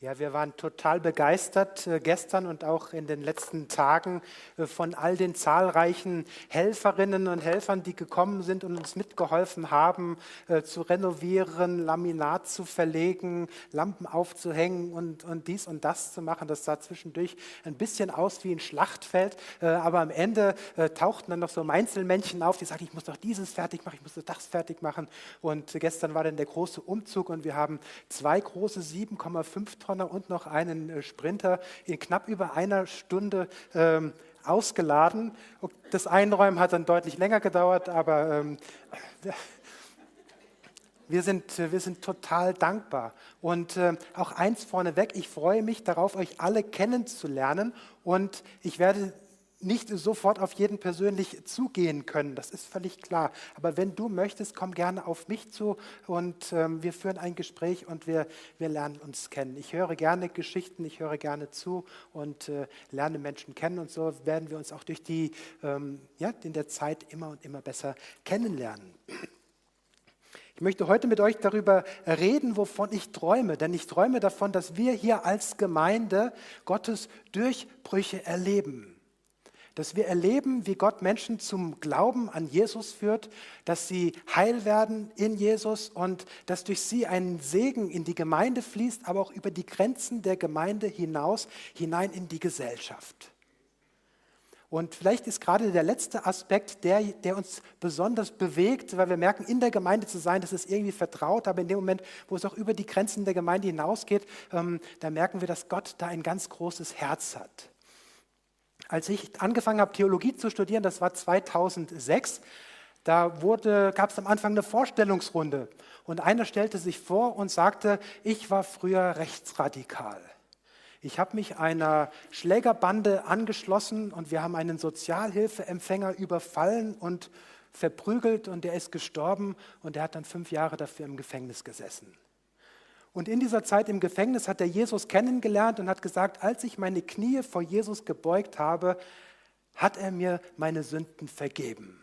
Ja, wir waren total begeistert äh, gestern und auch in den letzten Tagen äh, von all den zahlreichen Helferinnen und Helfern, die gekommen sind und uns mitgeholfen haben, äh, zu renovieren, Laminat zu verlegen, Lampen aufzuhängen und, und dies und das zu machen. Das sah zwischendurch ein bisschen aus wie ein Schlachtfeld, aber am Ende tauchten dann noch so Einzelmännchen auf, die sagten, ich muss doch dieses fertig machen, ich muss doch das fertig machen. Und gestern war dann der große Umzug und wir haben zwei große 7,5 Marathonner und noch einen äh, Sprinter in knapp über einer Stunde ähm, ausgeladen. Das Einräumen hat dann deutlich länger gedauert, aber ähm, wir sind, wir sind total dankbar. Und äh, auch eins vorneweg, ich freue mich darauf, euch alle kennenzulernen und ich werde nicht sofort auf jeden persönlich zugehen können, das ist völlig klar. Aber wenn du möchtest, komm gerne auf mich zu und ähm, wir führen ein Gespräch und wir, wir lernen uns kennen. Ich höre gerne Geschichten, ich höre gerne zu und äh, lerne Menschen kennen und so werden wir uns auch durch die, ähm, ja, in der Zeit immer und immer besser kennenlernen. Ich möchte heute mit euch darüber reden, wovon ich träume, denn ich träume davon, dass wir hier als Gemeinde Gottes Durchbrüche erleben dass wir erleben, wie Gott Menschen zum Glauben an Jesus führt, dass sie heil werden in Jesus und dass durch sie ein Segen in die Gemeinde fließt, aber auch über die Grenzen der Gemeinde hinaus, hinein in die Gesellschaft. Und vielleicht ist gerade der letzte Aspekt der, der uns besonders bewegt, weil wir merken, in der Gemeinde zu sein, das ist irgendwie vertraut, aber in dem Moment, wo es auch über die Grenzen der Gemeinde hinausgeht, ähm, da merken wir, dass Gott da ein ganz großes Herz hat. Als ich angefangen habe, Theologie zu studieren, das war 2006, da gab es am Anfang eine Vorstellungsrunde. Und einer stellte sich vor und sagte, ich war früher rechtsradikal. Ich habe mich einer Schlägerbande angeschlossen und wir haben einen Sozialhilfeempfänger überfallen und verprügelt und der ist gestorben und der hat dann fünf Jahre dafür im Gefängnis gesessen. Und in dieser Zeit im Gefängnis hat er Jesus kennengelernt und hat gesagt, als ich meine Knie vor Jesus gebeugt habe, hat er mir meine Sünden vergeben.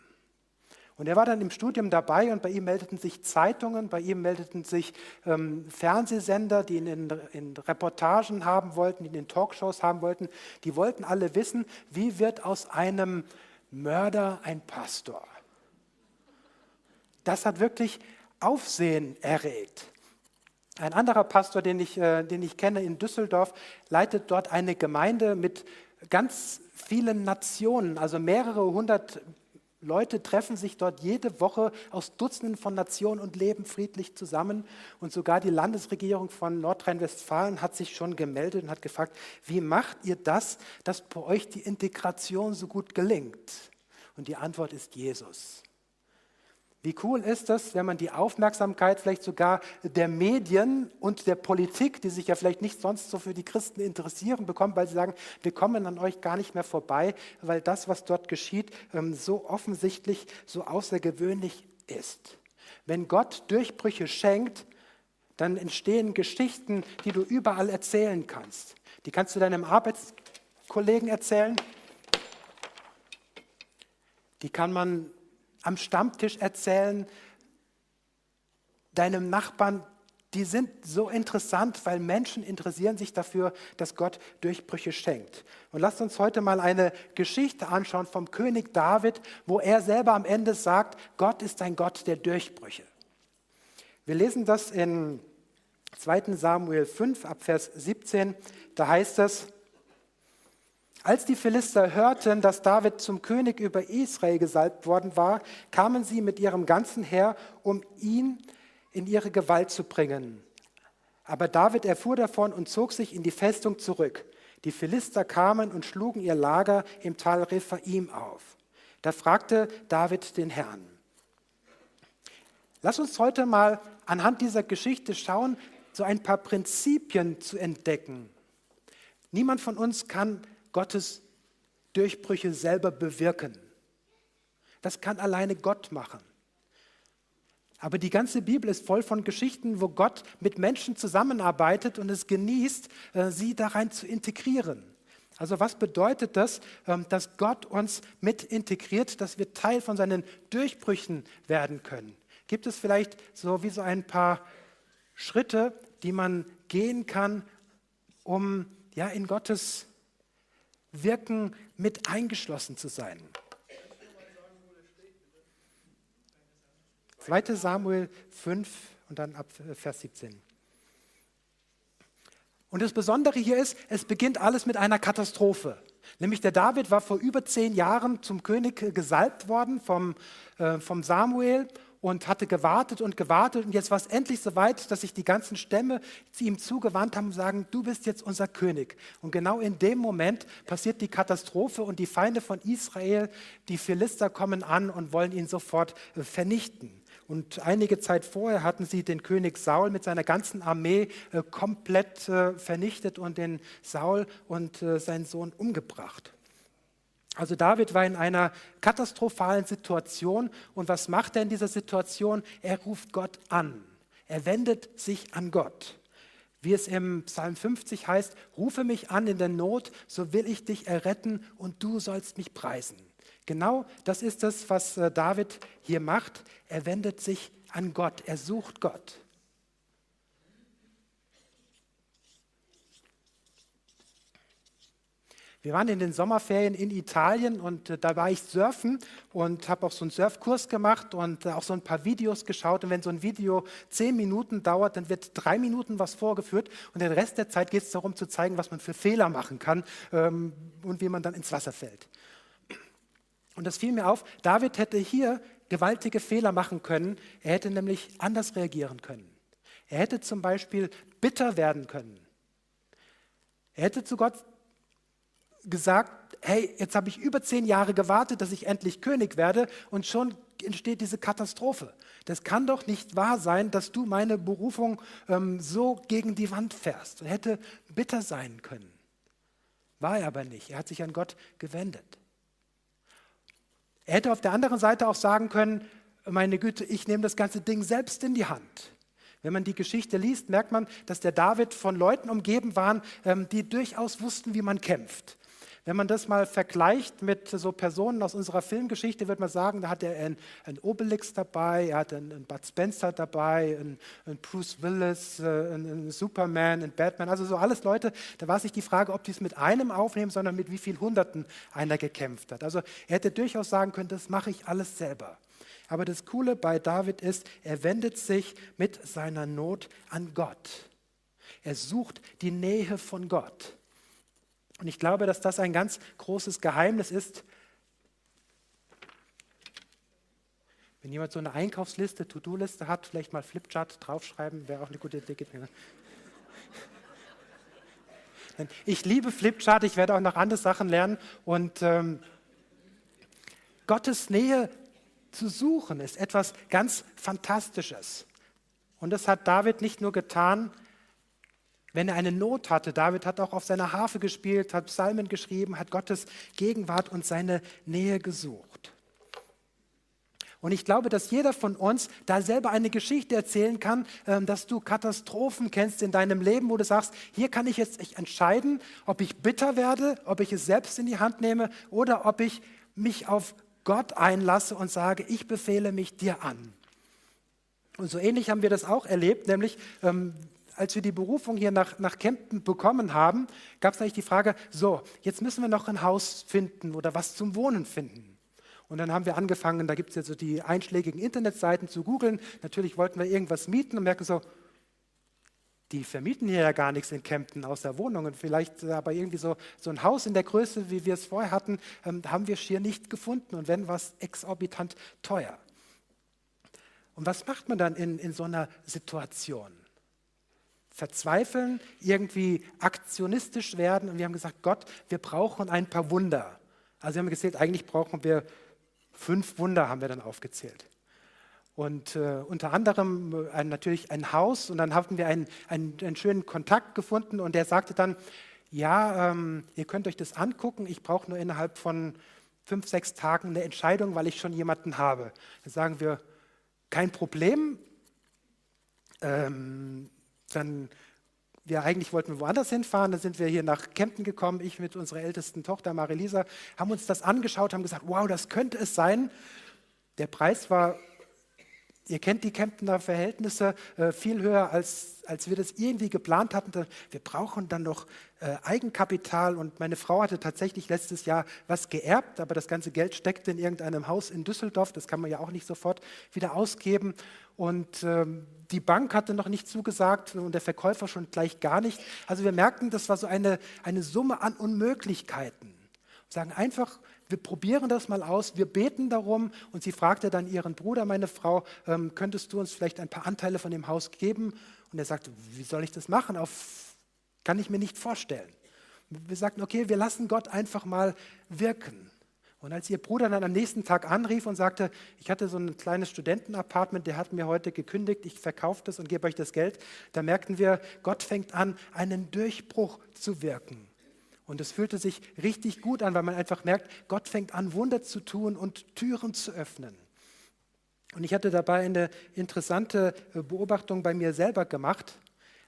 Und er war dann im Studium dabei und bei ihm meldeten sich Zeitungen, bei ihm meldeten sich ähm, Fernsehsender, die ihn in, in, Reportagen haben wollten, die ihn in Talkshows haben wollten. Die wollten alle wissen, wie wird aus einem Mörder ein Pastor. Das hat wirklich Aufsehen erregt. Ein anderer Pastor, den ich, äh, den ich kenne in Düsseldorf, leitet dort eine Gemeinde mit ganz vielen Nationen, also mehrere hundert Leute treffen sich dort jede Woche aus Dutzenden von Nationen und leben friedlich zusammen. Und sogar die Landesregierung von Nordrhein-Westfalen hat sich schon gemeldet und hat gefragt, wie macht ihr das, dass bei euch die Integration so gut gelingt? Und die Antwort ist Jesus. Wie cool ist das, wenn man die Aufmerksamkeit vielleicht sogar der Medien und der Politik, die sich ja vielleicht nicht sonst so für die Christen interessieren, bekommt, weil sie sagen, wir kommen an euch gar nicht mehr vorbei, weil das, was dort geschieht, ähm, so offensichtlich, so außergewöhnlich ist. Wenn Gott Durchbrüche schenkt, dann entstehen Geschichten, die du überall erzählen kannst. Die kannst du deinem Arbeitskollegen erzählen. Die kann man am Stammtisch erzählen, deinem Nachbarn, die sind so interessant, weil Menschen interessieren sich dafür, dass Gott Durchbrüche schenkt. Und lasst uns heute mal eine Geschichte anschauen vom König David, wo er selber am Ende sagt, Gott ist ein Gott der Durchbrüche. Wir lesen das in 2 Samuel 5 ab Vers 17, da heißt es, als die Philister hörten, dass David zum König über Israel gesalbt worden war, kamen sie mit ihrem ganzen Heer, um ihn in ihre Gewalt zu bringen. Aber David erfuhr davon und zog sich in die Festung zurück. Die Philister kamen und schlugen ihr Lager im Tal Rephaim auf. Da fragte David den Herrn. Lass uns heute mal anhand dieser Geschichte schauen, so ein paar Prinzipien zu entdecken. Niemand von uns kann Gottes Durchbrüche selber bewirken. Das kann alleine Gott machen. Aber die ganze Bibel ist voll von Geschichten, wo Gott mit Menschen zusammenarbeitet und es genießt, äh, sie da rein zu integrieren. Also was bedeutet das, ähm, dass Gott uns mit integriert, dass wir Teil von seinen Durchbrüchen werden können? Gibt es vielleicht so wie so ein paar Schritte, die man gehen kann, um ja, in Gottes Wirken mit eingeschlossen zu sein. 2 Samuel 5 und dann ab Vers 17. Und das Besondere hier ist, es beginnt alles mit einer Katastrophe. Nämlich der David war vor über zehn Jahren zum König gesalbt worden vom, äh, vom Samuel und hatte gewartet und gewartet und jetzt war es endlich soweit, dass sich die ganzen Stämme zu ihm zugewandt haben und sagen, du bist jetzt unser König. Und genau in dem Moment passiert die Katastrophe und die Feinde von Israel, die Philister kommen an und wollen ihn sofort vernichten. Und einige Zeit vorher hatten sie den König Saul mit seiner ganzen Armee äh, komplett äh, vernichtet und den Saul und äh, seinen Sohn umgebracht. Also David war in einer katastrophalen Situation und was macht er in dieser Situation? Er ruft Gott an. Er wendet sich an Gott. Wie es im Psalm 50 heißt, rufe mich an in der Not, so will ich dich erretten und du sollst mich preisen. Genau das ist es, was äh, David hier macht. Er wendet sich an Gott, er sucht Gott. Wir waren in den Sommerferien in Italien und äh, da war ich surfen und habe auch so einen Surfkurs gemacht und äh, auch so ein paar Videos geschaut. Und wenn so ein Video zehn Minuten dauert, dann wird drei Minuten was vorgeführt und den Rest der Zeit geht es darum zu zeigen, was man für Fehler machen kann ähm, und wie man dann ins Wasser fällt. Und das fiel mir auf, David hätte hier gewaltige Fehler machen können. Er hätte nämlich anders reagieren können. Er hätte zum Beispiel bitter werden können. Er hätte zu Gott gesagt, hey, jetzt habe ich über zehn Jahre gewartet, dass ich endlich König werde und schon entsteht diese Katastrophe. Das kann doch nicht wahr sein, dass du meine Berufung ähm, so gegen die Wand fährst. Er hätte bitter sein können. War er aber nicht. Er hat sich an Gott gewendet. Er hätte auf der anderen Seite auch sagen können, meine Güte, ich nehme das ganze Ding selbst in die Hand. Wenn man die Geschichte liest, merkt man, dass der David von Leuten umgeben war, ähm, die durchaus wussten, wie man kämpft. Wenn man das mal vergleicht mit so Personen aus unserer Filmgeschichte, wird man sagen, da hat er einen, einen Obelix dabei, er hat einen, einen Bud Spencer dabei, einen, einen Bruce Willis, äh, einen, einen, Superman, einen Batman, also so alles Leute. Da war sich die Frage, ob die es mit einem aufnehmen, sondern mit wie vielen Hunderten einer gekämpft hat. Also er hätte durchaus sagen können, das mache ich alles selber. Aber das Coole bei David ist, er wendet sich mit seiner Not an Gott. Er sucht die Nähe von Gott. Und ich glaube, dass das ein ganz großes Geheimnis ist. Wenn jemand so eine Einkaufsliste, To-Do-Liste hat, vielleicht mal Flipchart draufschreiben, wäre auch eine gute Idee. Ich liebe Flipchart, ich werde auch noch andere Sachen lernen. Und ähm, Gottes Nähe zu suchen ist etwas ganz Fantastisches. Und das hat David nicht nur getan, wenn er eine Not hatte. David hat auch auf seiner Harfe gespielt, hat Psalmen geschrieben, hat Gottes Gegenwart und seine Nähe gesucht. Und ich glaube, dass jeder von uns da selber eine Geschichte erzählen kann, ähm, dass du Katastrophen kennst in deinem Leben, wo du sagst, hier kann ich jetzt entscheiden, ob ich bitter werde, ob ich es selbst in die Hand nehme oder ob ich mich auf Gott einlasse und sage, ich befehle mich dir an. Und so ähnlich haben wir das auch erlebt, nämlich ähm, als wir die Berufung hier nach, nach Kempten bekommen haben, gab es eigentlich die Frage, so, jetzt müssen wir noch ein Haus finden oder was zum Wohnen finden. Und dann haben wir angefangen, da gibt es jetzt so die einschlägigen Internetseiten zu googeln. Natürlich wollten wir irgendwas mieten und merken so, die vermieten hier ja gar nichts in Kempten außer Wohnungen. Vielleicht aber irgendwie so, so ein Haus in der Größe, wie wir es vorher hatten, ähm, haben wir schier nicht gefunden. Und wenn, was exorbitant teuer. Und was macht man dann in, in so einer Situation? Verzweifeln, irgendwie aktionistisch werden. Und wir haben gesagt, Gott, wir brauchen ein paar Wunder. Also wir haben gezählt, eigentlich brauchen wir fünf Wunder, haben wir dann aufgezählt. Und äh, unter anderem äh, natürlich ein Haus. Und dann hatten wir einen, einen, einen, schönen Kontakt gefunden. Und der sagte dann, ja, ähm, ihr könnt euch das angucken. Ich brauche nur innerhalb von fünf, sechs Tagen eine Entscheidung, weil ich schon jemanden habe. Dann sagen wir, kein Problem. Ähm, dann wir eigentlich wollten wir woanders hinfahren, dann sind wir hier nach Kempten gekommen, ich mit unserer ältesten Tochter Marilisa, haben uns das angeschaut, haben gesagt, wow, das könnte es sein. Der Preis war Ihr kennt die Kemptener Verhältnisse äh, viel höher, als, als wir das irgendwie geplant hatten. Wir brauchen dann noch äh, Eigenkapital und meine Frau hatte tatsächlich letztes Jahr was geerbt, aber das ganze Geld steckte in irgendeinem Haus in Düsseldorf. Das kann man ja auch nicht sofort wieder ausgeben. Und ähm, die Bank hatte noch nicht zugesagt und der Verkäufer schon gleich gar nicht. Also wir merkten, das war so eine, eine Summe an Unmöglichkeiten. Und sagen einfach, wir probieren das mal aus, wir beten darum. Und sie fragte dann ihren Bruder, meine Frau, ähm, könntest du uns vielleicht ein paar Anteile von dem Haus geben? Und er sagte, wie soll ich das machen? Auf, kann ich mir nicht vorstellen. Wir sagten, okay, wir lassen Gott einfach mal wirken. Und als ihr Bruder dann am nächsten Tag anrief und sagte, ich hatte so ein kleines Studentenapartment, der hat mir heute gekündigt, ich verkaufe das und gebe euch das Geld, da merkten wir, Gott fängt an, einen Durchbruch zu wirken. Und es fühlte sich richtig gut an, weil man einfach merkt, Gott fängt an, Wunder zu tun und Türen zu öffnen. Und ich hatte dabei eine interessante äh, Beobachtung bei mir selber gemacht.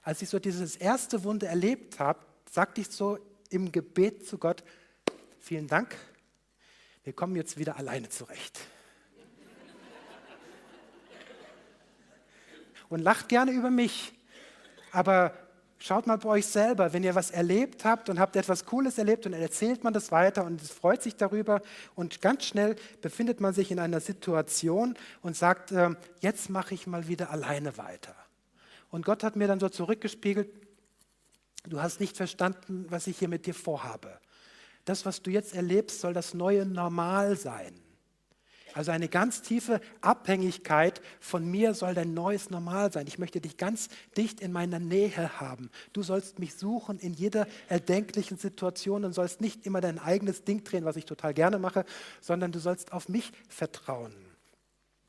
Als ich so dieses erste Wunder erlebt habe, sagte ich so im Gebet zu Gott, vielen Dank, wir kommen jetzt wieder alleine zurecht. Und lacht gerne über mich, aber Schaut mal bei euch selber, wenn ihr was erlebt habt und habt etwas Cooles erlebt und erzählt man das weiter und es freut sich darüber und ganz schnell befindet man sich in einer Situation und sagt, äh, jetzt mache ich mal wieder alleine weiter. Und Gott hat mir dann so zurückgespiegelt, du hast nicht verstanden, was ich hier mit dir vorhabe. Das, was du jetzt erlebst, soll das neue Normal sein. Also eine ganz tiefe Abhängigkeit von mir soll dein neues Normal sein. Ich möchte dich ganz dicht in meiner Nähe haben. Du sollst mich suchen in jeder erdenklichen Situation und sollst nicht immer dein eigenes Ding drehen, was ich total gerne mache, sondern du sollst auf mich vertrauen.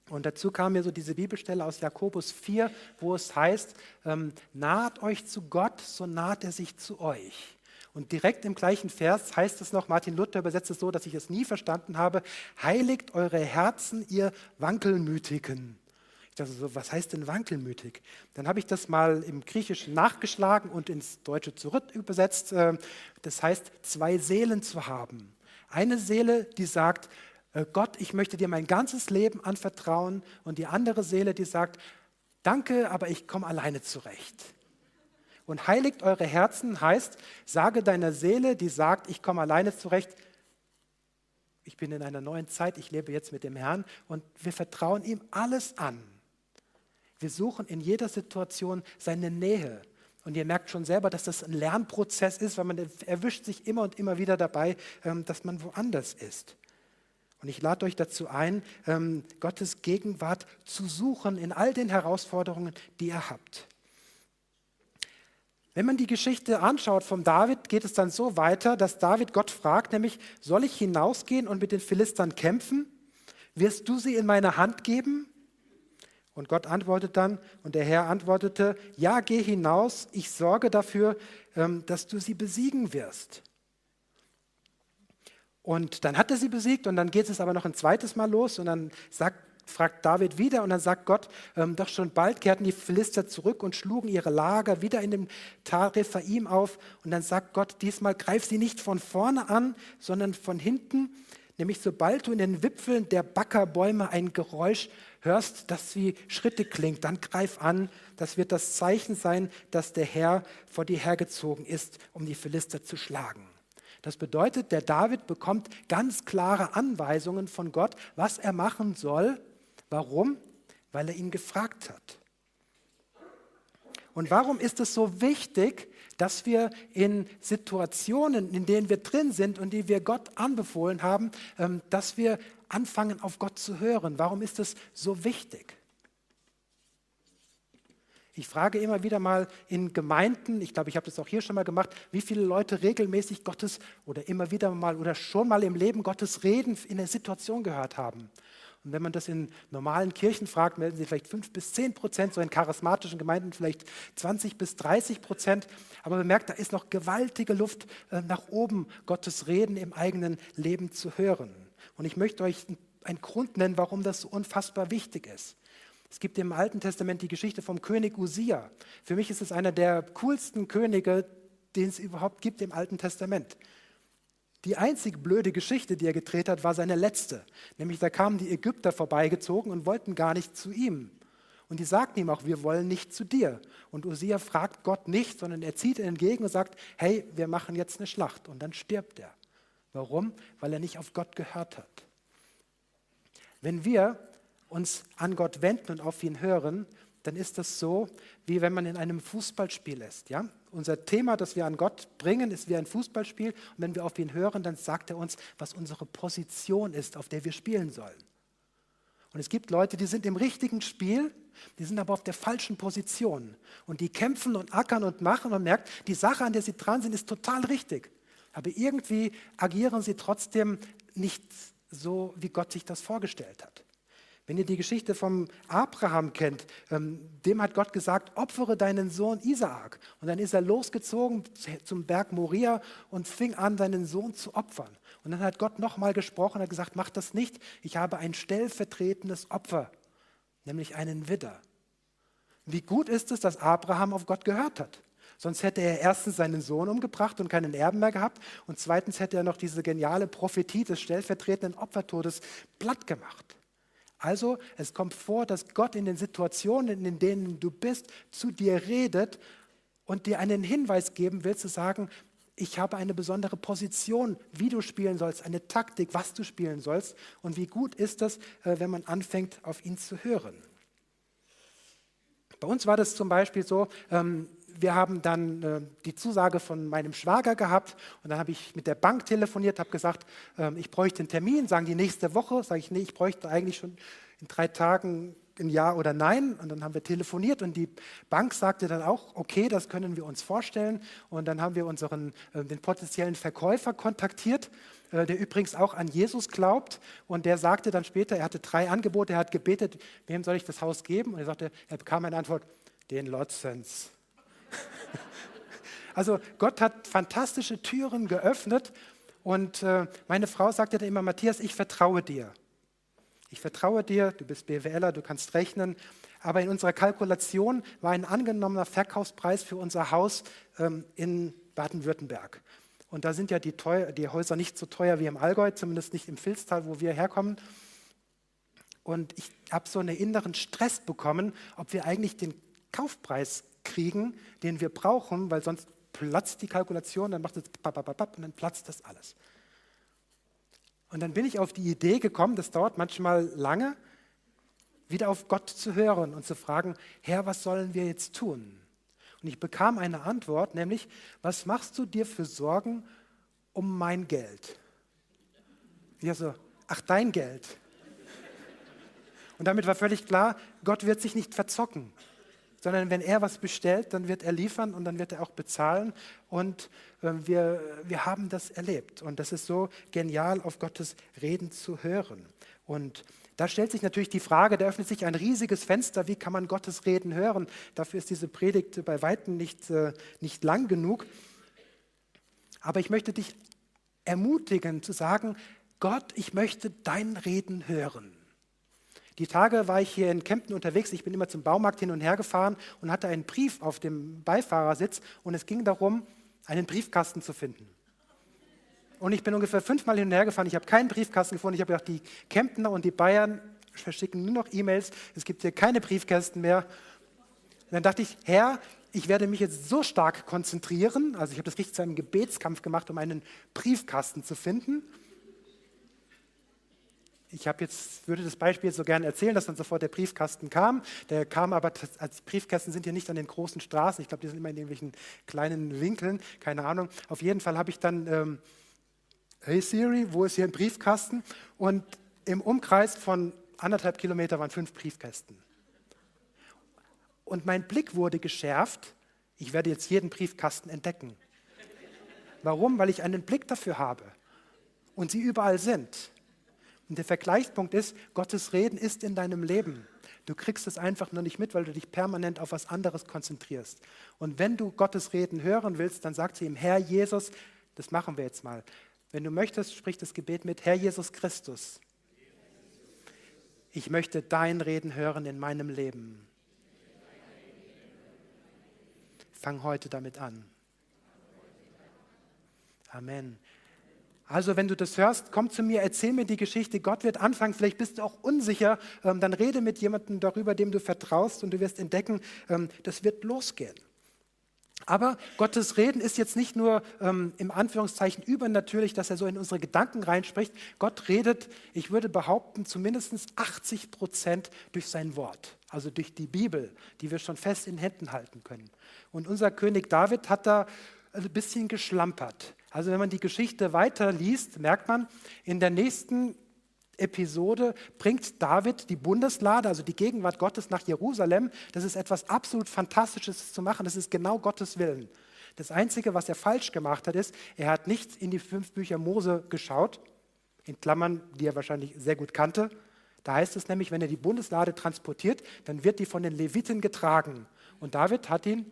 Und dazu kam mir so diese Bibelstelle aus Jakobus 4, wo es heißt, ähm, naht euch zu Gott, so naht er sich zu euch. Und direkt im gleichen Vers heißt es noch, Martin Luther übersetzt es so, dass ich es nie verstanden habe, heiligt eure Herzen, ihr Wankelmütigen. Ich dachte so, was heißt denn wankelmütig? Dann habe ich das mal im Griechischen nachgeschlagen und ins Deutsche zurück übersetzt. Äh, das heißt, zwei Seelen zu haben. Eine Seele, die sagt, äh, Gott, ich möchte dir mein ganzes Leben anvertrauen. Und die andere Seele, die sagt, danke, aber ich komme alleine zurecht. Und heiligt eure Herzen heißt, sage deiner Seele, die sagt, ich komme alleine zurecht, ich bin in einer neuen Zeit, ich lebe jetzt mit dem Herrn und wir vertrauen ihm alles an. Wir suchen in jeder Situation seine Nähe. Und ihr merkt schon selber, dass das ein Lernprozess ist, weil man erwischt sich immer und immer wieder dabei, ähm, dass man woanders ist. Und ich lade euch dazu ein, ähm, Gottes Gegenwart zu suchen in all den Herausforderungen, die ihr habt. Wenn man die Geschichte anschaut vom David, geht es dann so weiter, dass David Gott fragt, nämlich, soll ich hinausgehen und mit den Philistern kämpfen? Wirst du sie in meine Hand geben? Und Gott antwortet dann, und der Herr antwortete, ja, geh hinaus, ich sorge dafür, ähm, dass du sie besiegen wirst. Und dann hat er sie besiegt und dann geht es aber noch ein zweites Mal los und dann sagt fragt David wieder und dann sagt Gott, ähm, doch schon bald kehrten die Philister zurück und schlugen ihre Lager wieder in dem Tal Rephaim auf. Und dann sagt Gott, diesmal greif sie nicht von vorne an, sondern von hinten. Nämlich sobald du in den Wipfeln der Backerbäume ein Geräusch hörst, das wie Schritte klingt, dann greif an. Das wird das Zeichen sein, dass der Herr vor dir hergezogen ist, um die Philister zu schlagen. Das bedeutet, der David bekommt ganz klare Anweisungen von Gott, was er machen soll, Warum? Weil er ihn gefragt hat. Und warum ist es so wichtig, dass wir in Situationen, in denen wir drin sind und die wir Gott anbefohlen haben, ähm, dass wir anfangen, auf Gott zu hören? Warum ist es so wichtig? Ich frage immer wieder mal in Gemeinden, ich glaube, ich habe das auch hier schon mal gemacht, wie viele Leute regelmäßig Gottes oder immer wieder mal oder schon mal im Leben Gottes Reden in der Situation gehört haben. Und wenn man das in normalen Kirchen fragt, melden sie vielleicht 5 bis 10 Prozent, so in charismatischen Gemeinden vielleicht 20 bis 30 Prozent. Aber man merkt, da ist noch gewaltige Luft äh, nach oben, Gottes Reden im eigenen Leben zu hören. Und ich möchte euch einen Grund nennen, warum das so unfassbar wichtig ist. Es gibt im Alten Testament die Geschichte vom König Usia. Für mich ist es einer der coolsten Könige, den es überhaupt gibt im Alten Testament. Die einzige blöde Geschichte, die er gedreht hat, war seine letzte. Nämlich da kamen die Ägypter vorbeigezogen und wollten gar nicht zu ihm. Und die sagten ihm auch, wir wollen nicht zu dir. Und Usia fragt Gott nicht, sondern er zieht ihn entgegen und sagt, hey, wir machen jetzt eine Schlacht. Und dann stirbt er. Warum? Weil er nicht auf Gott gehört hat. Wenn wir uns an Gott wenden und auf ihn hören, dann ist das so, wie wenn man in einem Fußballspiel ist. Ja? Unser Thema, das wir an Gott bringen, ist wie ein Fußballspiel. Und wenn wir auf ihn hören, dann sagt er uns, was unsere Position ist, auf der wir spielen sollen. Und es gibt Leute, die sind im richtigen Spiel, die sind aber auf der falschen Position. Und die kämpfen und ackern und machen und merkt, die Sache, an der sie dran sind, ist total richtig. Aber irgendwie agieren sie trotzdem nicht so, wie Gott sich das vorgestellt hat. Wenn ihr die Geschichte vom Abraham kennt, ähm, dem hat Gott gesagt, opfere deinen Sohn Isaak. Und dann ist er losgezogen zum Berg Moria und fing an, seinen Sohn zu opfern. Und dann hat Gott nochmal gesprochen hat gesagt, mach das nicht, ich habe ein stellvertretendes Opfer, nämlich einen Widder. Wie gut ist es, dass Abraham auf Gott gehört hat? Sonst hätte er erstens seinen Sohn umgebracht und keinen Erben mehr gehabt und zweitens hätte er noch diese geniale Prophetie des stellvertretenden Opfertodes platt gemacht. Also es kommt vor, dass Gott in den Situationen, in denen du bist, zu dir redet und dir einen Hinweis geben will, zu sagen, ich habe eine besondere Position, wie du spielen sollst, eine Taktik, was du spielen sollst. Und wie gut ist das, äh, wenn man anfängt, auf ihn zu hören. Bei uns war das zum Beispiel so, ähm, wir haben dann äh, die Zusage von meinem Schwager gehabt und dann habe ich mit der Bank telefoniert, habe gesagt, äh, ich bräuchte einen Termin, sagen die nächste Woche, sage ich, nee, ich bräuchte eigentlich schon in drei Tagen ein Ja oder Nein. Und dann haben wir telefoniert und die Bank sagte dann auch, okay, das können wir uns vorstellen. Und dann haben wir unseren, äh, den potenziellen Verkäufer kontaktiert, äh, der übrigens auch an Jesus glaubt. Und der sagte dann später, er hatte drei Angebote, er hat gebetet, wem soll ich das Haus geben? Und er sagte, er bekam eine Antwort, den Lotzens. Also Gott hat fantastische Türen geöffnet und äh, meine Frau sagte dann immer, Matthias, ich vertraue dir. Ich vertraue dir, du bist BWLer, du kannst rechnen. Aber in unserer Kalkulation war ein angenommener Verkaufspreis für unser Haus ähm, in Baden-Württemberg. Und da sind ja die, teuer, die, Häuser nicht so teuer wie im Allgäu, zumindest nicht im Filztal, wo wir herkommen. Und ich habe so einen inneren Stress bekommen, ob wir eigentlich den Kaufpreis kriegen, den wir brauchen, weil sonst platzt die Kalkulation, dann macht es und dann platzt das alles. Und dann bin ich auf die Idee gekommen, das dauert manchmal lange, wieder auf Gott zu hören und zu fragen, Herr, was sollen wir jetzt tun? Und ich bekam eine Antwort, nämlich, was machst du dir für Sorgen um mein Geld? Ich so, ach, dein Geld. Und damit war völlig klar, Gott wird sich nicht verzocken sondern wenn er was bestellt, dann wird er liefern und dann wird er auch bezahlen. Und äh, wir, wir haben das erlebt. Und das ist so genial, auf Gottes Reden zu hören. Und da stellt sich natürlich die Frage, da öffnet sich ein riesiges Fenster, wie kann man Gottes Reden hören? Dafür ist diese Predigt bei weitem nicht, äh, nicht lang genug. Aber ich möchte dich ermutigen zu sagen, Gott, ich möchte dein Reden hören. Die Tage war ich hier in Kempten unterwegs. Ich bin immer zum Baumarkt hin und her gefahren und hatte einen Brief auf dem Beifahrersitz und es ging darum, einen Briefkasten zu finden. Und ich bin ungefähr fünfmal hin und her gefahren. Ich habe keinen Briefkasten gefunden. Ich habe gedacht, die Kemptener und die Bayern verschicken nur noch E-Mails. Es gibt hier keine Briefkästen mehr. Und dann dachte ich, Herr, ich werde mich jetzt so stark konzentrieren. Also ich habe das richtig zu einem Gebetskampf gemacht, um einen Briefkasten zu finden ich habe jetzt, würde das Beispiel so gerne erzählen, dass dann sofort der Briefkasten kam. Der kam aber, als Briefkästen sind ja nicht an den großen Straßen. Ich glaube, die sind immer in irgendwelchen kleinen Winkeln. Keine Ahnung. Auf jeden Fall habe ich dann, ähm, hey Siri, wo ist hier ein Briefkasten? Und im Umkreis von anderthalb Kilometer waren fünf Briefkästen. Und mein Blick wurde geschärft. Ich werde jetzt jeden Briefkasten entdecken. Warum? Weil ich einen Blick dafür habe und sie überall sind. Und der Vergleichspunkt ist, Gottes Reden ist in deinem Leben. Du kriegst es einfach nur nicht mit, weil du dich permanent auf was anderes konzentrierst. Und wenn du Gottes Reden hören willst, dann sag zu ihm, Herr Jesus, das machen wir jetzt mal. Wenn du möchtest, sprich das Gebet mit, Herr Jesus Christus, ich möchte dein Reden hören in meinem Leben. Fang heute damit an. Amen. Also wenn du das hörst, komm zu mir, erzähl mir die Geschichte, Gott wird anfangen, vielleicht bist du auch unsicher, ähm, dann rede mit jemandem darüber, dem du vertraust und du wirst entdecken, ähm, das wird losgehen. Aber Gottes Reden ist jetzt nicht nur ähm, im Anführungszeichen übernatürlich, dass er so in unsere Gedanken reinspricht. Gott redet, ich würde behaupten, zumindest 80 Prozent durch sein Wort, also durch die Bibel, die wir schon fest in Händen halten können. Und unser König David hat da ein bisschen geschlampert. Also wenn man die Geschichte weiterliest, merkt man, in der nächsten Episode bringt David die Bundeslade, also die Gegenwart Gottes, nach Jerusalem. Das ist etwas absolut Fantastisches zu machen. Das ist genau Gottes Willen. Das Einzige, was er falsch gemacht hat, ist, er hat nicht in die fünf Bücher Mose geschaut, in Klammern, die er wahrscheinlich sehr gut kannte. Da heißt es nämlich, wenn er die Bundeslade transportiert, dann wird die von den Leviten getragen. Und David hat ihn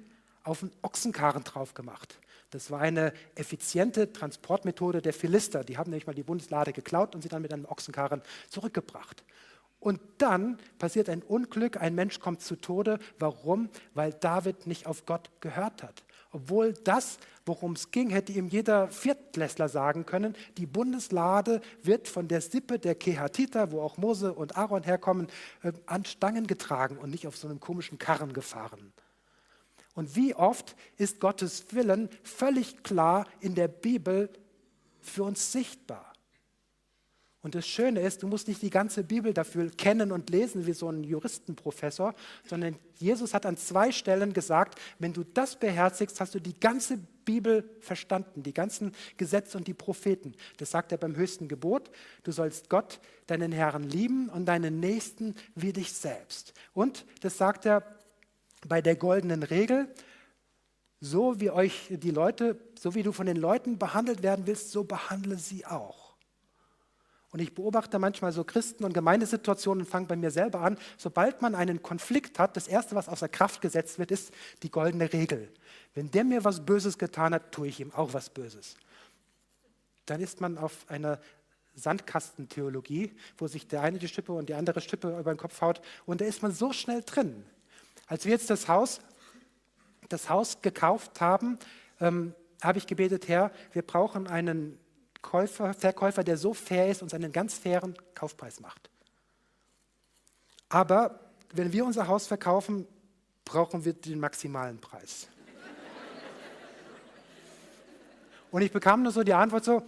auf einen Ochsenkarren drauf gemacht. Das war eine effiziente Transportmethode der Philister. Die haben nämlich mal die Bundeslade geklaut und sie dann mit einem Ochsenkarren zurückgebracht. Und dann passiert ein Unglück, ein Mensch kommt zu Tode. Warum? Weil David nicht auf Gott gehört hat. Obwohl das, worum es ging, hätte ihm jeder Viertklässler sagen können, die Bundeslade wird von der Sippe der Kehatiter, wo auch Mose und Aaron herkommen, äh, an Stangen getragen und nicht auf so einem komischen Karren gefahren. Und wie oft ist Gottes Willen völlig klar in der Bibel für uns sichtbar? Und das Schöne ist, du musst nicht die ganze Bibel dafür kennen und lesen wie so ein Juristenprofessor, sondern Jesus hat an zwei Stellen gesagt, wenn du das beherzigst, hast du die ganze Bibel verstanden, die ganzen Gesetze und die Propheten. Das sagt er beim höchsten Gebot. Du sollst Gott, deinen Herrn lieben und deinen Nächsten wie dich selbst. Und das sagt er bei der goldenen Regel, so wie euch die Leute, so wie du von den Leuten behandelt werden willst, so behandle sie auch. Und ich beobachte manchmal so Christen- und Gemeindesituationen und fange bei mir selber an, sobald man einen Konflikt hat, das Erste, was außer Kraft gesetzt wird, ist die goldene Regel. Wenn der mir was Böses getan hat, tue ich ihm auch was Böses. Dann ist man auf einer Sandkastentheologie, wo sich der eine die Stippe und die andere Stippe über den Kopf haut und da ist man so schnell drin. Als wir jetzt das Haus, das Haus gekauft haben, ähm, habe ich gebetet, Herr, wir brauchen einen Käufer, Verkäufer, der so fair ist und einen ganz fairen Kaufpreis macht. Aber wenn wir unser Haus verkaufen, brauchen wir den maximalen Preis. Und ich bekam nur so die Antwort so,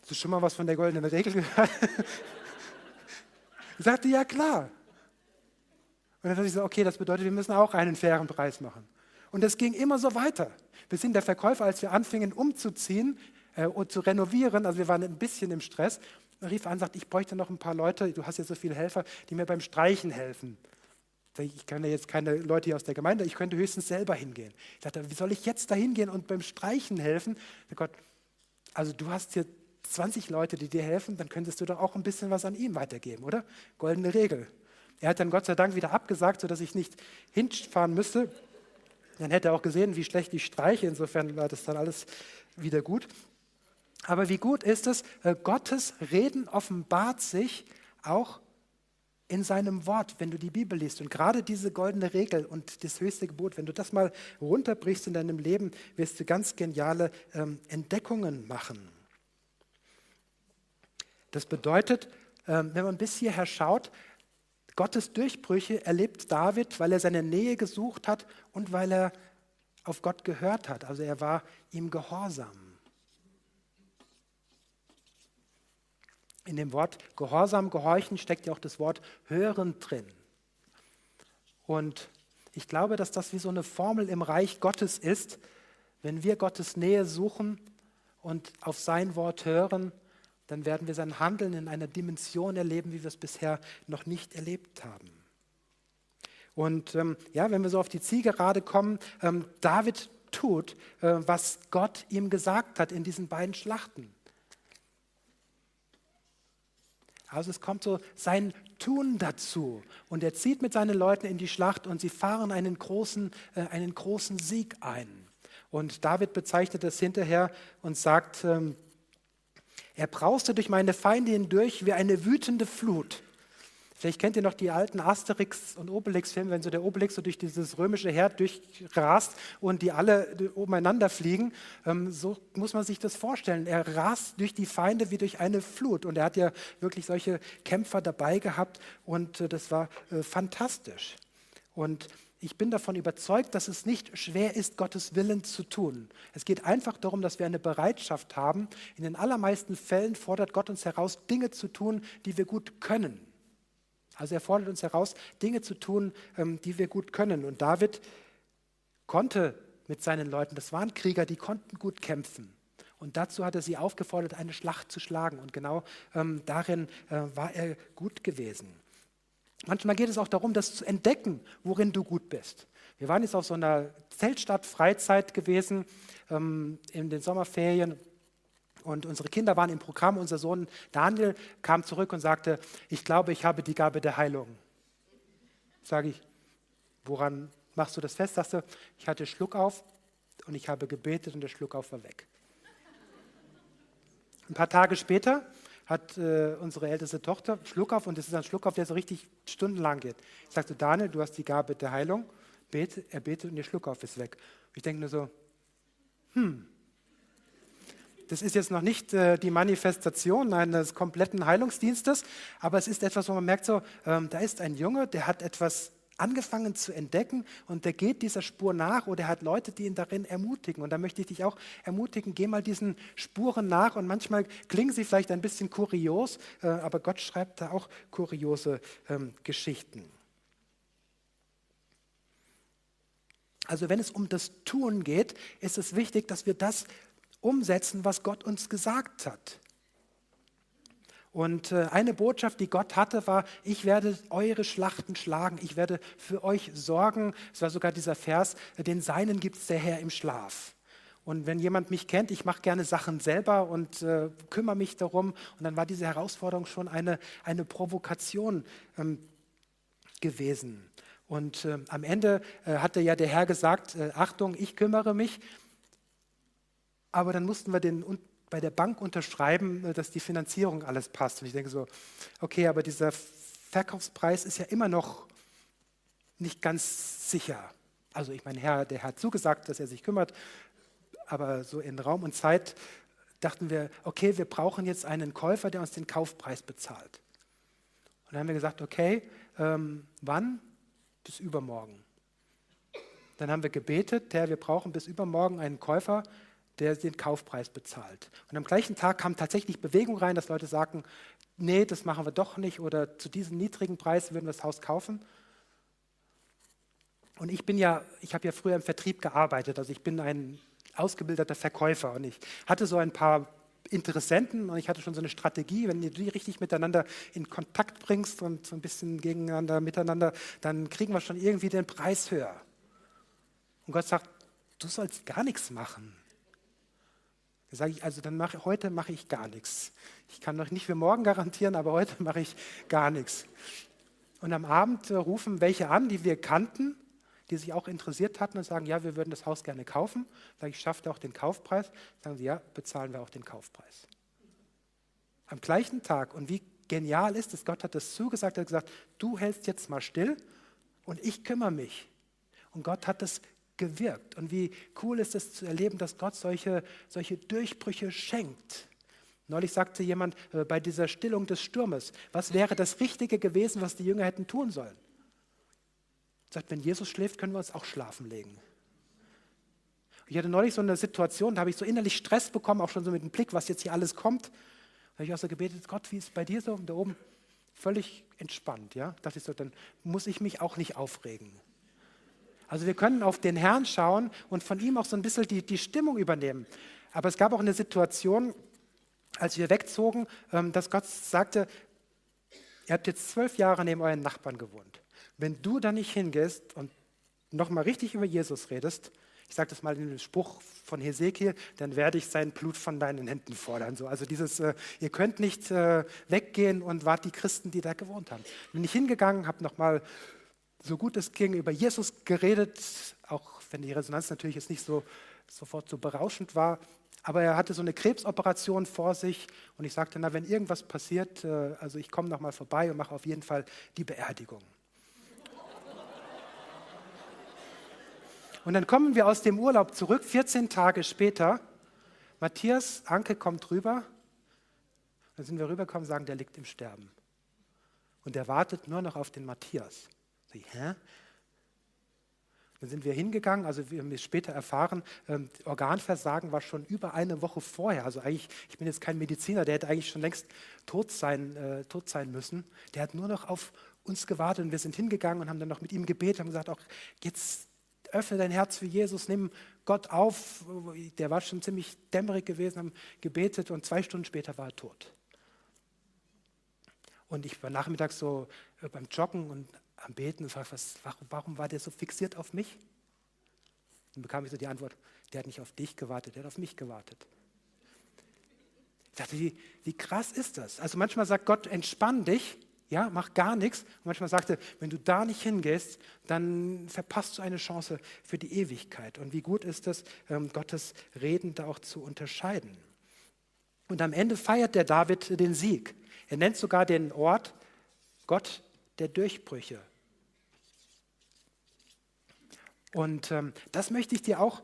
hast du schon mal was von der goldenen Regel gehört? ich sagte, ja klar. Und dann dachte ich so, okay, das bedeutet, wir müssen auch einen fairen Preis machen. Und das ging immer so weiter. Wir sind der Verkäufer, als wir anfingen umzuziehen äh, und zu renovieren, also wir waren ein bisschen im Stress, rief an und sagte, ich bräuchte noch ein paar Leute, du hast ja so viele Helfer, die mir beim Streichen helfen. Ich kann ja jetzt keine Leute hier aus der Gemeinde, ich könnte höchstens selber hingehen. Ich dachte, wie soll ich jetzt da hingehen und beim Streichen helfen? Gott, also du hast hier 20 Leute, die dir helfen, dann könntest du doch auch ein bisschen was an ihm weitergeben, oder? Goldene Regel. Er hat dann Gott sei Dank wieder abgesagt, sodass ich nicht hinfahren müsste. Dann hätte er auch gesehen, wie schlecht ich streiche. Insofern war das dann alles wieder gut. Aber wie gut ist es, äh, Gottes Reden offenbart sich auch in seinem Wort, wenn du die Bibel liest. Und gerade diese goldene Regel und das höchste Gebot, wenn du das mal runterbrichst in deinem Leben, wirst du ganz geniale ähm, Entdeckungen machen. Das bedeutet, ähm, wenn man bis hierher schaut, Gottes Durchbrüche erlebt David, weil er seine Nähe gesucht hat und weil er auf Gott gehört hat. Also er war ihm gehorsam. In dem Wort Gehorsam, Gehorchen steckt ja auch das Wort Hören drin. Und ich glaube, dass das wie so eine Formel im Reich Gottes ist. Wenn wir Gottes Nähe suchen und auf sein Wort hören, dann werden wir sein Handeln in einer Dimension erleben, wie wir es bisher noch nicht erlebt haben. Und ähm, ja, wenn wir so auf die Zielgerade kommen, ähm, David tut, äh, was Gott ihm gesagt hat in diesen beiden Schlachten. Also es kommt so sein Tun dazu. Und er zieht mit seinen Leuten in die Schlacht und sie fahren einen großen, äh, einen großen Sieg ein. Und David bezeichnet das hinterher und sagt, ähm, er brauste durch meine Feinde hindurch wie eine wütende Flut. Vielleicht kennt ihr noch die alten Asterix- und Obelix-Filme, wenn so der Obelix so durch dieses römische Heer durchrast und die alle umeinander fliegen. Ähm, so muss man sich das vorstellen. Er rast durch die Feinde wie durch eine Flut. Und er hat ja wirklich solche Kämpfer dabei gehabt und äh, das war äh, fantastisch. Und ich bin davon überzeugt, dass es nicht schwer ist, Gottes Willen zu tun. Es geht einfach darum, dass wir eine Bereitschaft haben. In den allermeisten Fällen fordert Gott uns heraus, Dinge zu tun, die wir gut können. Also er fordert uns heraus, Dinge zu tun, ähm, die wir gut können. Und David konnte mit seinen Leuten, das waren Krieger, die konnten gut kämpfen. Und dazu hat er sie aufgefordert, eine Schlacht zu schlagen. Und genau ähm, darin äh, war er gut gewesen. Manchmal geht es auch darum, das zu entdecken, worin du gut bist. Wir waren jetzt auf so einer Zeltstadt-Freizeit gewesen ähm, in den Sommerferien und unsere Kinder waren im Programm. Unser Sohn Daniel kam zurück und sagte, ich glaube, ich habe die Gabe der Heilung. Sage ich, woran machst du das fest? Sagst du, ich hatte Schluck auf und ich habe gebetet und der Schluck auf war weg. Ein paar Tage später hat äh, unsere älteste Tochter Schluck auf und das ist ein Schluck auf, der so richtig stundenlang geht. Ich sagte, Daniel, du hast die Gabe der Heilung. Bete, er betet und der Schluck auf ist weg. ich denke nur so, hm, das ist jetzt noch nicht äh, die Manifestation eines kompletten Heilungsdienstes, aber es ist etwas, wo man merkt, so, ähm, da ist ein Junge, der hat etwas angefangen zu entdecken und der geht dieser Spur nach oder er hat Leute, die ihn darin ermutigen. Und da möchte ich dich auch ermutigen, geh mal diesen Spuren nach und manchmal klingen sie vielleicht ein bisschen kurios, äh, aber Gott schreibt da auch kuriose ähm, Geschichten. Also wenn es um das Tun geht, ist es wichtig, dass wir das umsetzen, was Gott uns gesagt hat. Und äh, eine Botschaft, die Gott hatte, war, ich werde eure Schlachten schlagen, ich werde für euch sorgen. Es war sogar dieser Vers, den Seinen gibt es der Herr im Schlaf. Und wenn jemand mich kennt, ich mache gerne Sachen selber und äh, kümmere mich darum. Und dann war diese Herausforderung schon eine, eine Provokation ähm, gewesen. Und äh, am Ende äh, hatte ja der Herr gesagt, äh, Achtung, ich kümmere mich. Aber dann mussten wir den bei der Bank unterschreiben, äh, dass die Finanzierung alles passt. Und ich denke so, okay, aber dieser Verkaufspreis ist ja immer noch nicht ganz sicher. Also ich meine, Herr, der hat zugesagt, dass er sich kümmert, aber so in Raum und Zeit dachten wir, okay, wir brauchen jetzt einen Käufer, der uns den Kaufpreis bezahlt. Und dann haben wir gesagt, okay, ähm, wann? Bis übermorgen. Dann haben wir gebetet, Herr, wir brauchen bis übermorgen einen Käufer, der den Kaufpreis bezahlt. Und am gleichen Tag kam tatsächlich Bewegung rein, dass Leute sagten, nee, das machen wir doch nicht oder zu diesem niedrigen Preis würden wir das Haus kaufen. Und ich bin ja, ich habe ja früher im Vertrieb gearbeitet, also ich bin ein ausgebildeter Verkäufer und ich hatte so ein paar Interessenten und ich hatte schon so eine Strategie, wenn du die richtig miteinander in Kontakt bringst und so ein bisschen gegeneinander miteinander, dann kriegen wir schon irgendwie den Preis höher. Und Gott sagt, du sollst gar nichts machen. Da sage ich, also dann mache heute mache ich gar nichts. Ich kann noch nicht für morgen garantieren, aber heute mache ich gar nichts. Und am Abend äh, rufen welche an, die wir kannten, die sich auch interessiert hatten und sagen, ja, wir würden das Haus gerne kaufen. Sage ich, schafft auch den Kaufpreis? Sagen sie, ja, bezahlen wir auch den Kaufpreis. Am gleichen Tag. Und wie genial ist es, Gott hat das zugesagt, er hat gesagt, du hältst jetzt mal still und ich kümmere mich. Und Gott hat das gewirkt. Und wie cool ist es zu erleben, dass Gott solche, solche Durchbrüche schenkt. Neulich sagte jemand äh, bei dieser Stillung des Sturmes, was wäre das Richtige gewesen, was die Jünger hätten tun sollen? Er sagt, wenn Jesus schläft, können wir uns auch schlafen legen. Ich hatte neulich so eine Situation, da habe ich so innerlich Stress bekommen, auch schon so mit dem Blick, was jetzt hier alles kommt. Da habe ich auch so gebetet, Gott, wie ist es bei dir so? Und da oben völlig entspannt, ja. Da dachte ich so, dann muss ich mich auch nicht aufregen. Also wir können auf den Herrn schauen und von ihm auch so ein bisschen die, die Stimmung übernehmen. Aber es gab auch eine Situation, als wir wegzogen, ähm, dass Gott sagte, ihr habt jetzt zwölf Jahre neben euren Nachbarn gewohnt. Wenn du da nicht hingehst und nochmal richtig über Jesus redest, ich sage das mal in dem Spruch von Hesekiel, dann werde ich sein Blut von deinen Händen fordern. So, also dieses, äh, ihr könnt nicht äh, weggehen und wart die Christen, die da gewohnt haben. Bin ich hingegangen, habe nochmal so gut es ging, über Jesus geredet, auch wenn die Resonanz natürlich jetzt nicht so sofort so berauschend war. aber er hatte so eine Krebsoperation vor sich und ich sagte, na, wenn irgendwas passiert, äh, also ich komme nochmal vorbei und mache auf jeden Fall die Beerdigung. Und dann kommen wir aus dem Urlaub zurück, 14 Tage später. Matthias Anke kommt rüber. Dann sind wir rübergekommen und sagen, der liegt im Sterben. Und der wartet nur noch auf den Matthias. Ich, hä? Dann sind wir hingegangen, also wir haben es später erfahren, ähm, Organversagen war schon über eine Woche vorher. Also eigentlich, ich bin jetzt kein Mediziner, der hätte eigentlich schon längst tot sein, äh, tot sein müssen. Der hat nur noch auf uns gewartet und wir sind hingegangen und haben dann noch mit ihm gebetet, haben gesagt, auch jetzt öffne dein Herz für Jesus, nimm Gott auf. Der war schon ziemlich dämmerig gewesen, haben gebetet und zwei Stunden später war er tot. Und ich war nachmittags so äh, beim Joggen und am Beten und fragte, was, warum, war der so fixiert auf mich? Dann bekam ich so die Antwort, der hat nicht auf dich gewartet, der hat auf mich gewartet. Ich dachte, wie, wie krass ist das? Also manchmal sagt Gott, entspann dich, ja, mach gar nichts. Und manchmal sagt er, wenn du da nicht hingehst, dann verpasst du eine Chance für die Ewigkeit. Und wie gut ist es, ähm, Gottes Reden da auch zu unterscheiden. Und am Ende feiert der David den Sieg. Er nennt sogar den Ort Gott der Durchbrüche. Und ähm, das möchte ich dir auch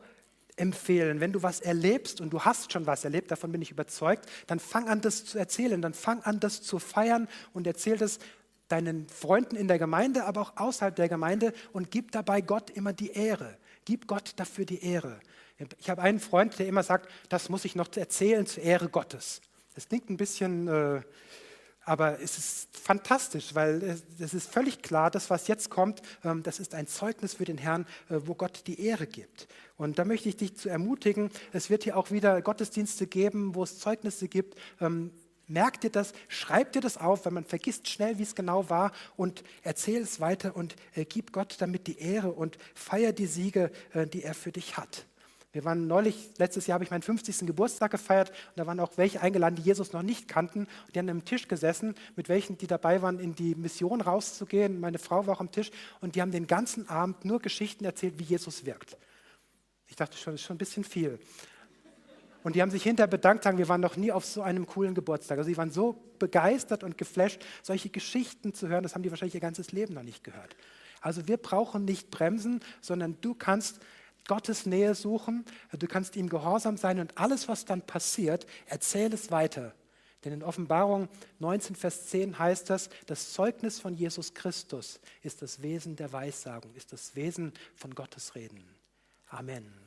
empfehlen. Wenn du was erlebst und du hast schon was erlebt, davon bin ich überzeugt, dann fang an, das zu erzählen, dann fang an, das zu feiern und erzähl das deinen Freunden in der Gemeinde, aber auch außerhalb der Gemeinde und gib dabei Gott immer die Ehre. Gib Gott dafür die Ehre. Ich habe einen Freund, der immer sagt, das muss ich noch erzählen zur Ehre Gottes. Das klingt ein bisschen äh, aber es ist fantastisch, weil es ist völlig klar, das, was jetzt kommt, ähm, das ist ein Zeugnis für den Herrn, äh, wo Gott die Ehre gibt. Und da möchte ich dich zu ermutigen, es wird hier auch wieder Gottesdienste geben, wo es Zeugnisse gibt. Ähm, merk dir das, schreib dir das auf, weil man vergisst schnell, wie es genau war und erzähl es weiter und äh, gib Gott damit die Ehre und feier die Siege, äh, die er für dich hat. Wir waren neulich, letztes Jahr habe ich meinen 50. Geburtstag gefeiert und da waren auch welche eingeladen, die Jesus noch nicht kannten. Und die haben am Tisch gesessen, mit welchen, die dabei waren, in die Mission rauszugehen. Meine Frau war auch am Tisch und die haben den ganzen Abend nur Geschichten erzählt, wie Jesus wirkt. Ich dachte schon, das ist schon ein bisschen viel. Und die haben sich hinterher bedankt, sagen, wir waren noch nie auf so einem coolen Geburtstag. Also sie waren so begeistert und geflasht, solche Geschichten zu hören, das haben die wahrscheinlich ihr ganzes Leben noch nicht gehört. Also wir brauchen nicht bremsen, sondern du kannst Gottes Nähe suchen, du kannst ihm gehorsam sein und alles, was dann passiert, erzähl es weiter. Denn in Offenbarung 19, Vers 10 heißt das, das Zeugnis von Jesus Christus ist das Wesen der Weissagung, ist das Wesen von Gottes Reden. Amen.